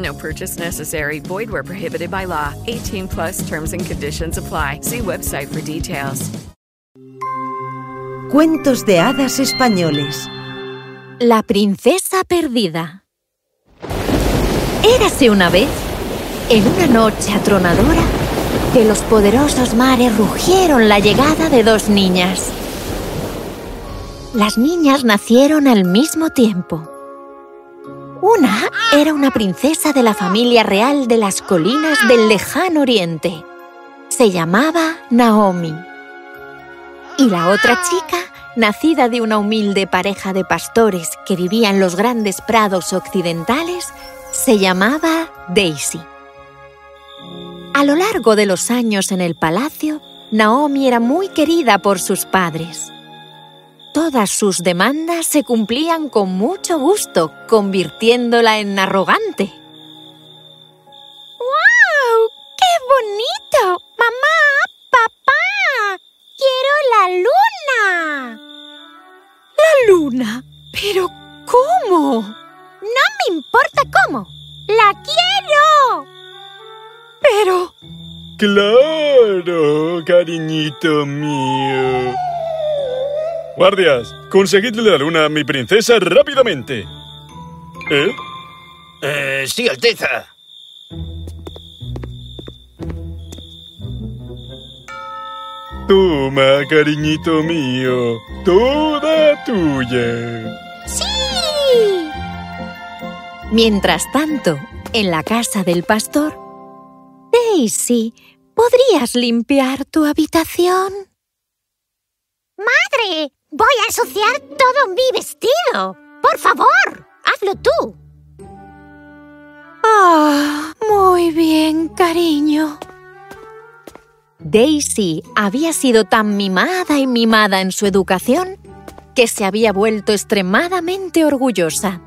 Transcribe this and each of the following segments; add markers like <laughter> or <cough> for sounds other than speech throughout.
No purchase necessary. Void where prohibited by law. 18 plus terms and conditions apply. See website for details. Cuentos de hadas españoles. La princesa perdida. Érase una vez, en una noche atronadora, que los poderosos mares rugieron la llegada de dos niñas. Las niñas nacieron al mismo tiempo. Una era una princesa de la familia real de las colinas del lejano oriente. Se llamaba Naomi. Y la otra chica, nacida de una humilde pareja de pastores que vivía en los grandes prados occidentales, se llamaba Daisy. A lo largo de los años en el palacio, Naomi era muy querida por sus padres. Todas sus demandas se cumplían con mucho gusto, convirtiéndola en arrogante. ¡Guau! ¡Qué bonito! ¡Mamá! ¡Papá! ¡Quiero la luna! ¡La luna! ¿Pero cómo? No me importa cómo. ¡La quiero! Pero... Claro, cariñito mío. Guardias, conseguidle la luna a mi princesa rápidamente. ¿Eh? Eh, sí, Alteza. Toma, cariñito mío. Toda tuya. ¡Sí! Mientras tanto, en la casa del pastor, Daisy, ¿podrías limpiar tu habitación? ¡Madre! Voy a ensuciar todo mi vestido. Por favor, hazlo tú. Ah, muy bien, cariño. Daisy había sido tan mimada y mimada en su educación que se había vuelto extremadamente orgullosa.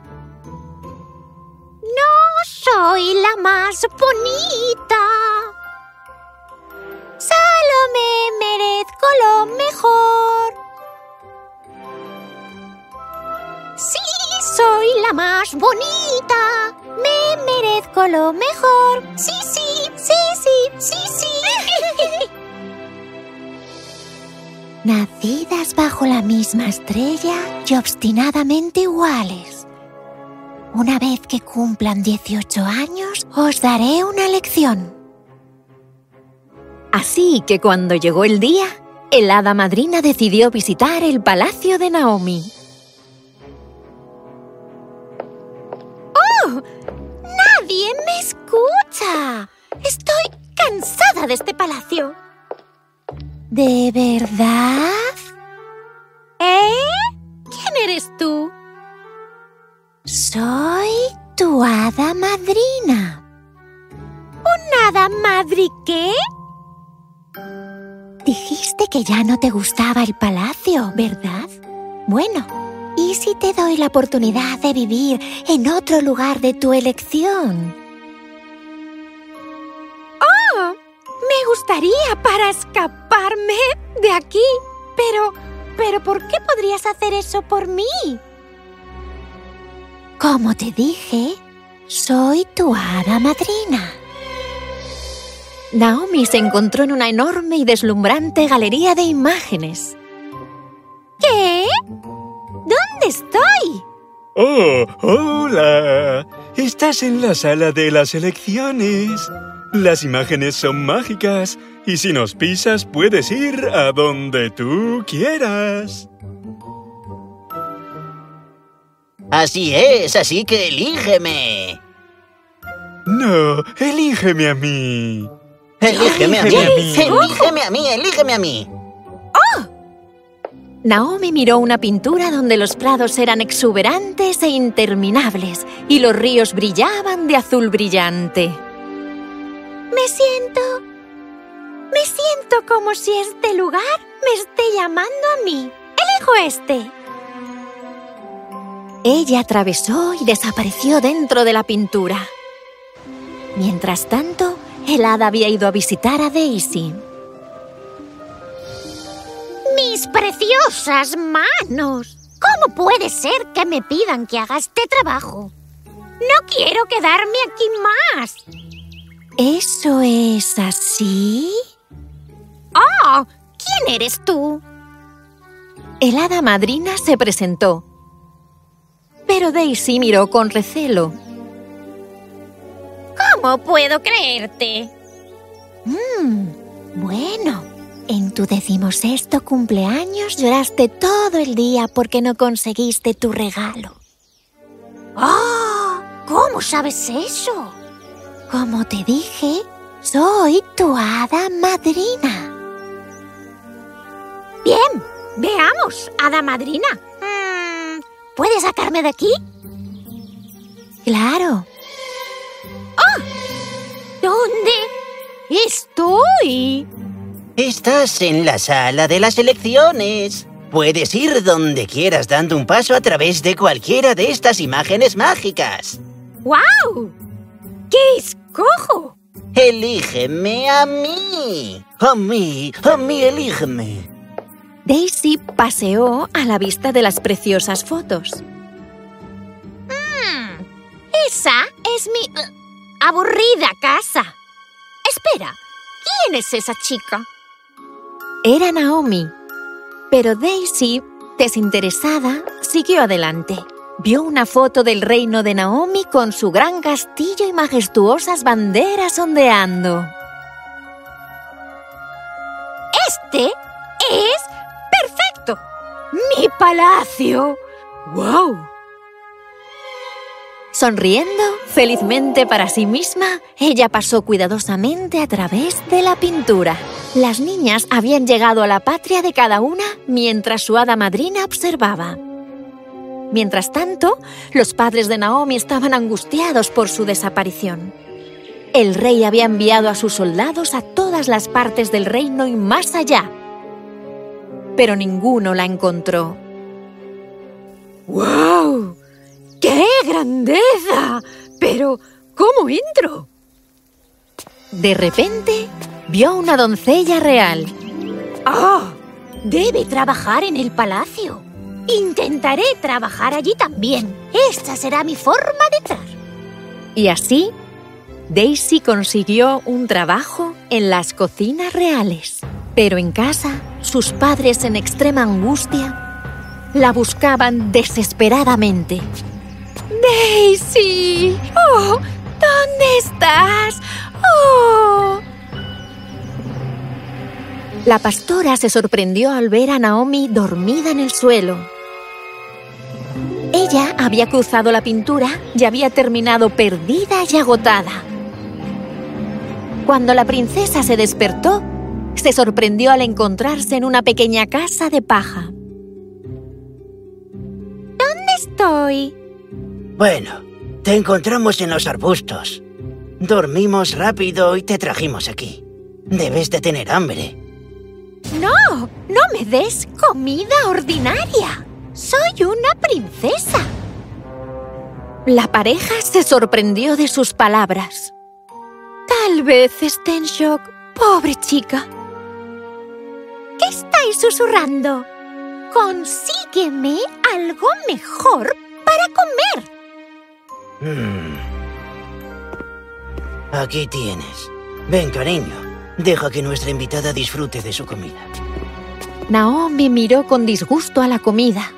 No soy la más bonita. Más bonita. Me merezco lo mejor. Sí, sí, sí, sí, sí, sí. <laughs> Nacidas bajo la misma estrella y obstinadamente iguales. Una vez que cumplan 18 años, os daré una lección. Así que cuando llegó el día, el hada madrina decidió visitar el palacio de Naomi. De este palacio. ¿De verdad? ¿Eh? ¿Quién eres tú? Soy tu hada madrina. ¿Un hada madri qué? Dijiste que ya no te gustaba el palacio, ¿verdad? Bueno, ¿y si te doy la oportunidad de vivir en otro lugar de tu elección? Me gustaría para escaparme de aquí. Pero, pero ¿por qué podrías hacer eso por mí? Como te dije, soy tu hada madrina. Naomi se encontró en una enorme y deslumbrante galería de imágenes. ¿Qué? ¿Dónde estoy? ¡Oh, hola! Estás en la sala de las elecciones. Las imágenes son mágicas y si nos pisas puedes ir a donde tú quieras. Así es, así que elígeme. No, elígeme a mí. Elígeme a mí. Elígeme a mí. Elígeme a mí, elígeme a mí. Naomi miró una pintura donde los prados eran exuberantes e interminables y los ríos brillaban de azul brillante. Me siento... Me siento como si este lugar me esté llamando a mí. Elijo este. Ella atravesó y desapareció dentro de la pintura. Mientras tanto, el hada había ido a visitar a Daisy. ¡Mis preciosas manos! ¿Cómo puede ser que me pidan que haga este trabajo? No quiero quedarme aquí más. ¿Eso es así? ¡Oh! ¿Quién eres tú? El hada madrina se presentó. Pero Daisy miró con recelo. ¿Cómo puedo creerte? Mmm, bueno. En tu decimosexto cumpleaños lloraste todo el día porque no conseguiste tu regalo. ¡Oh! ¿Cómo sabes eso? Como te dije, soy tu hada madrina. Bien, veamos, hada madrina. Mm, ¿Puedes sacarme de aquí? Claro, ¿Dónde estoy? Estás en la sala de las elecciones. Puedes ir donde quieras dando un paso a través de cualquiera de estas imágenes mágicas. ¡Guau! ¿Qué escojo? Elígeme a mí. A mí, a mí, elígeme. Daisy paseó a la vista de las preciosas fotos. Hmm, esa es mi eh, aburrida casa. Espera, ¿quién es esa chica? Era Naomi. Pero Daisy, desinteresada, siguió adelante. Vio una foto del reino de Naomi con su gran castillo y majestuosas banderas ondeando. Este es perfecto. Mi palacio. ¡Wow! Sonriendo felizmente para sí misma, ella pasó cuidadosamente a través de la pintura. Las niñas habían llegado a la patria de cada una mientras su hada madrina observaba. Mientras tanto, los padres de Naomi estaban angustiados por su desaparición. El rey había enviado a sus soldados a todas las partes del reino y más allá, pero ninguno la encontró. ¡Wow! ¡Qué grandeza! Pero, ¿cómo entro? De repente, vio una doncella real. ¡Ah! Debe trabajar en el palacio. Intentaré trabajar allí también. Esta será mi forma de entrar. Y así, Daisy consiguió un trabajo en las cocinas reales. Pero en casa, sus padres en extrema angustia la buscaban desesperadamente. ¡Daisy! ¡Oh! ¿Dónde estás? ¡Oh! La pastora se sorprendió al ver a Naomi dormida en el suelo. Ella había cruzado la pintura y había terminado perdida y agotada. Cuando la princesa se despertó, se sorprendió al encontrarse en una pequeña casa de paja. ¿dónde estoy? Bueno, te encontramos en los arbustos. Dormimos rápido y te trajimos aquí. Debes de tener hambre. No, no me des comida ordinaria. Soy una princesa. La pareja se sorprendió de sus palabras. Tal vez esté en shock, pobre chica. ¿Qué estáis susurrando. Consígueme algo mejor para comer. Mm. Aquí tienes. Ven, cariño. Deja que nuestra invitada disfrute de su comida. Naomi miró con disgusto a la comida,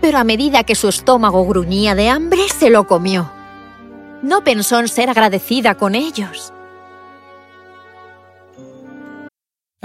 pero a medida que su estómago gruñía de hambre, se lo comió. No pensó en ser agradecida con ellos.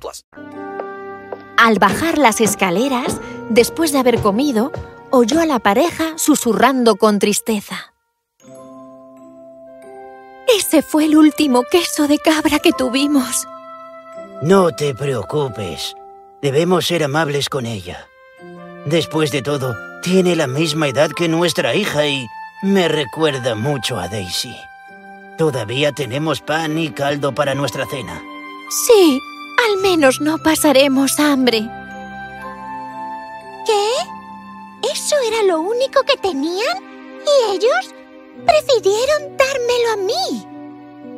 plus. Al bajar las escaleras, después de haber comido, oyó a la pareja susurrando con tristeza. Ese fue el último queso de cabra que tuvimos. No te preocupes. Debemos ser amables con ella. Después de todo, tiene la misma edad que nuestra hija y me recuerda mucho a Daisy. Todavía tenemos pan y caldo para nuestra cena. Sí, al menos no pasaremos hambre. ¿Qué? ¿Eso era lo único que tenían? ¿Y ellos prefirieron dármelo a mí?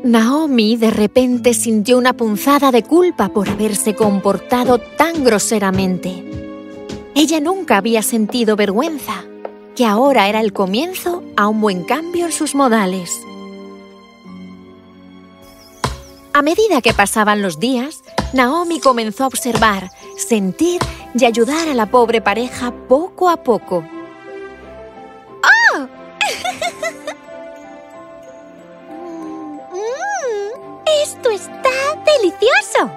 Naomi de repente sintió una punzada de culpa por haberse comportado tan groseramente. Ella nunca había sentido vergüenza, que ahora era el comienzo a un buen cambio en sus modales. A medida que pasaban los días, Naomi comenzó a observar, sentir y ayudar a la pobre pareja poco a poco. ¡Oh! Mm, ¡Esto está delicioso!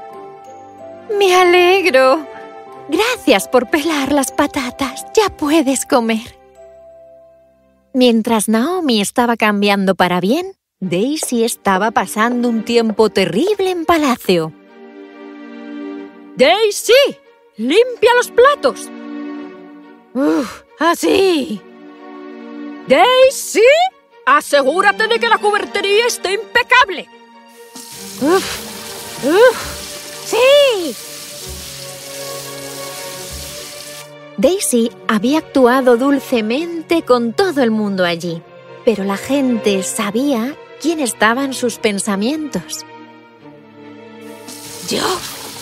Me alegro. Gracias por pelar las patatas. Ya puedes comer. Mientras Naomi estaba cambiando para bien, Daisy estaba pasando un tiempo terrible en palacio. Daisy, limpia los platos. Uf, así. Daisy, asegúrate de que la cubertería esté impecable. Uf, uf, sí. Daisy había actuado dulcemente con todo el mundo allí, pero la gente sabía quién estaba en sus pensamientos. Yo,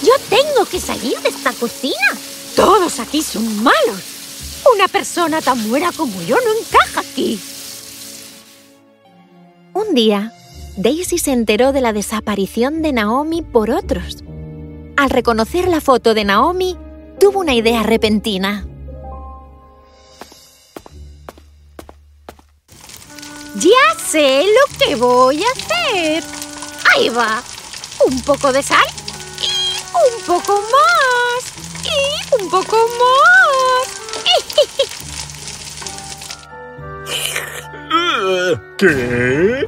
yo tengo que salir de esta cocina. Todos aquí son malos. Una persona tan buena como yo no encaja aquí. Un día, Daisy se enteró de la desaparición de Naomi por otros. Al reconocer la foto de Naomi, tuvo una idea repentina. Ya sé lo que voy a hacer. Ahí va. Un poco de sal. Un poco más. Y un poco más. <laughs> ¿Qué?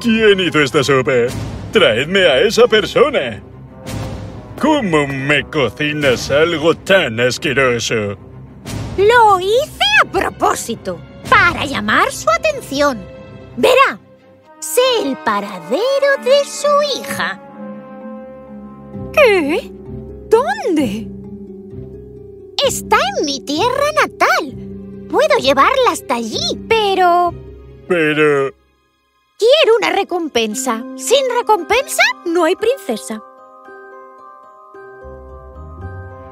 ¿Quién hizo esta sopa? Traedme a esa persona. ¿Cómo me cocinas algo tan asqueroso? Lo hice a propósito, para llamar su atención. Verá, sé el paradero de su hija. ¿Qué? ¿Dónde? Está en mi tierra natal. Puedo llevarla hasta allí, pero... Pero... Quiero una recompensa. Sin recompensa no hay princesa.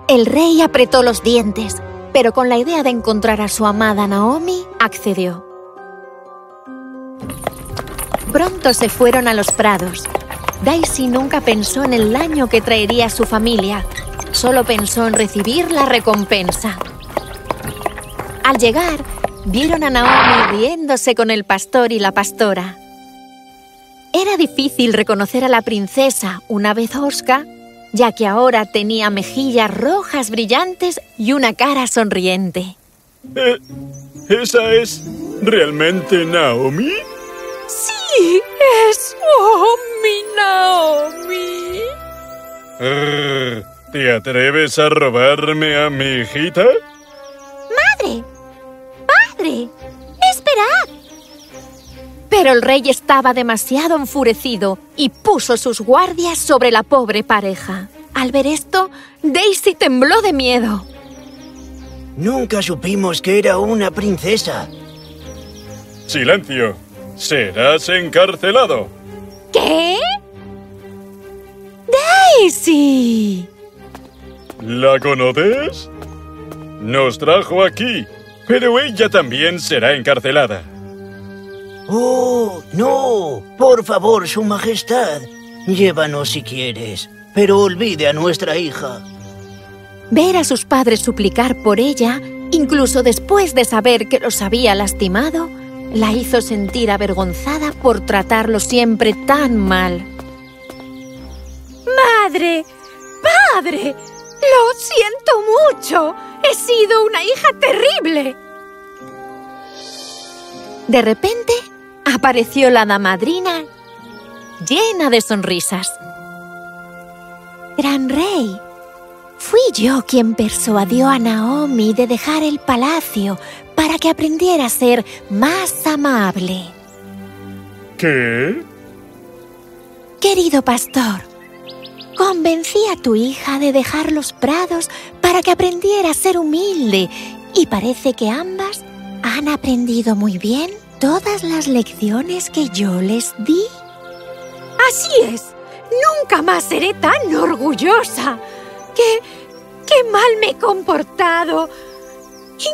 El rey apretó los dientes, pero con la idea de encontrar a su amada Naomi, accedió. Pronto se fueron a los prados. Daisy nunca pensó en el daño que traería a su familia, solo pensó en recibir la recompensa. Al llegar, vieron a Naomi riéndose con el pastor y la pastora. Era difícil reconocer a la princesa una vez Oscar, ya que ahora tenía mejillas rojas brillantes y una cara sonriente. Eh, ¿Esa es realmente Naomi? Sí, es oh, mi Naomi. Arr, ¿Te atreves a robarme a mi hijita? ¡Madre! ¡Padre! ¡Esperad! Pero el rey estaba demasiado enfurecido y puso sus guardias sobre la pobre pareja. Al ver esto, Daisy tembló de miedo. Nunca supimos que era una princesa. Silencio. Serás encarcelado. ¿Qué? ¡Daisy! ¿La conoces? Nos trajo aquí, pero ella también será encarcelada. ¡Oh, no! Por favor, Su Majestad. Llévanos si quieres, pero olvide a nuestra hija. Ver a sus padres suplicar por ella, incluso después de saber que los había lastimado, la hizo sentir avergonzada por tratarlo siempre tan mal. ¡Madre! ¡Padre! ¡Lo siento mucho! ¡He sido una hija terrible! De repente, apareció la damadrina llena de sonrisas. Gran rey, fui yo quien persuadió a Naomi de dejar el palacio para que aprendiera a ser más amable. ¿Qué? Querido pastor, convencí a tu hija de dejar los prados para que aprendiera a ser humilde y parece que ambas han aprendido muy bien todas las lecciones que yo les di. Así es. Nunca más seré tan orgullosa. ¡Qué, qué mal me he comportado!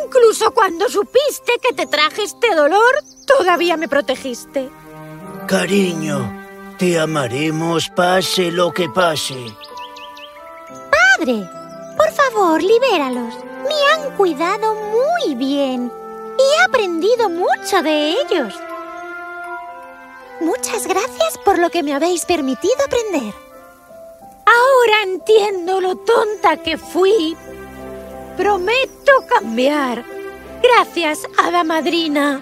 Incluso cuando supiste que te traje este dolor, todavía me protegiste. Cariño, te amaremos pase lo que pase. ¡Padre! Por favor, libéralos. Me han cuidado muy bien. Y he aprendido mucho de ellos. Muchas gracias por lo que me habéis permitido aprender. Ahora entiendo lo tonta que fui. Prometo cambiar. Gracias, Hada Madrina.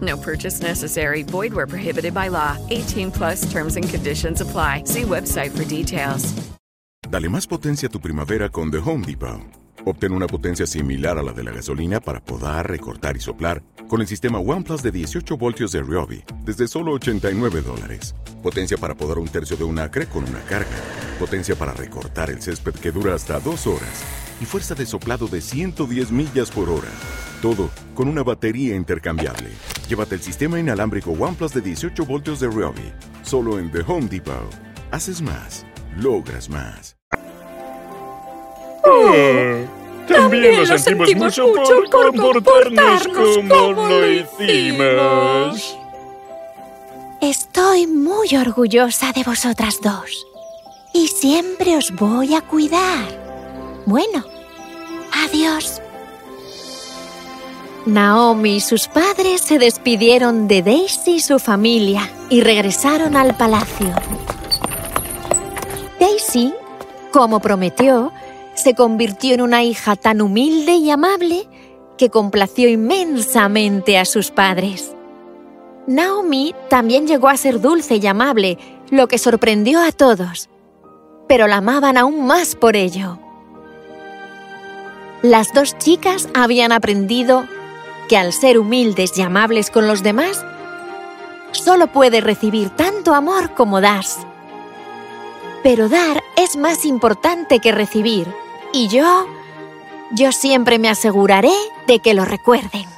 No purchase necessary. Void where prohibited by law. 18 plus terms and conditions apply. See website for details. Dale más potencia a tu primavera con The Home Depot. Obtén una potencia similar a la de la gasolina para podar, recortar y soplar con el sistema OnePlus de 18 voltios de Ryobi desde solo 89 dólares. Potencia para podar un tercio de un acre con una carga. Potencia para recortar el césped que dura hasta dos horas. Y fuerza de soplado de 110 millas por hora. Todo con una batería intercambiable. Llévate el sistema inalámbrico OnePlus de 18 voltios de Ryobi. Solo en The Home Depot. Haces más. Logras más. También lo sentimos mucho por comportarnos como lo hicimos. Estoy muy orgullosa de vosotras dos. Y siempre os voy a cuidar. Bueno, adiós. Naomi y sus padres se despidieron de Daisy y su familia y regresaron al palacio. Daisy, como prometió, se convirtió en una hija tan humilde y amable que complació inmensamente a sus padres. Naomi también llegó a ser dulce y amable, lo que sorprendió a todos, pero la amaban aún más por ello. Las dos chicas habían aprendido que al ser humildes y amables con los demás, solo puedes recibir tanto amor como das. Pero dar es más importante que recibir, y yo, yo siempre me aseguraré de que lo recuerden.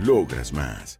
Logras más.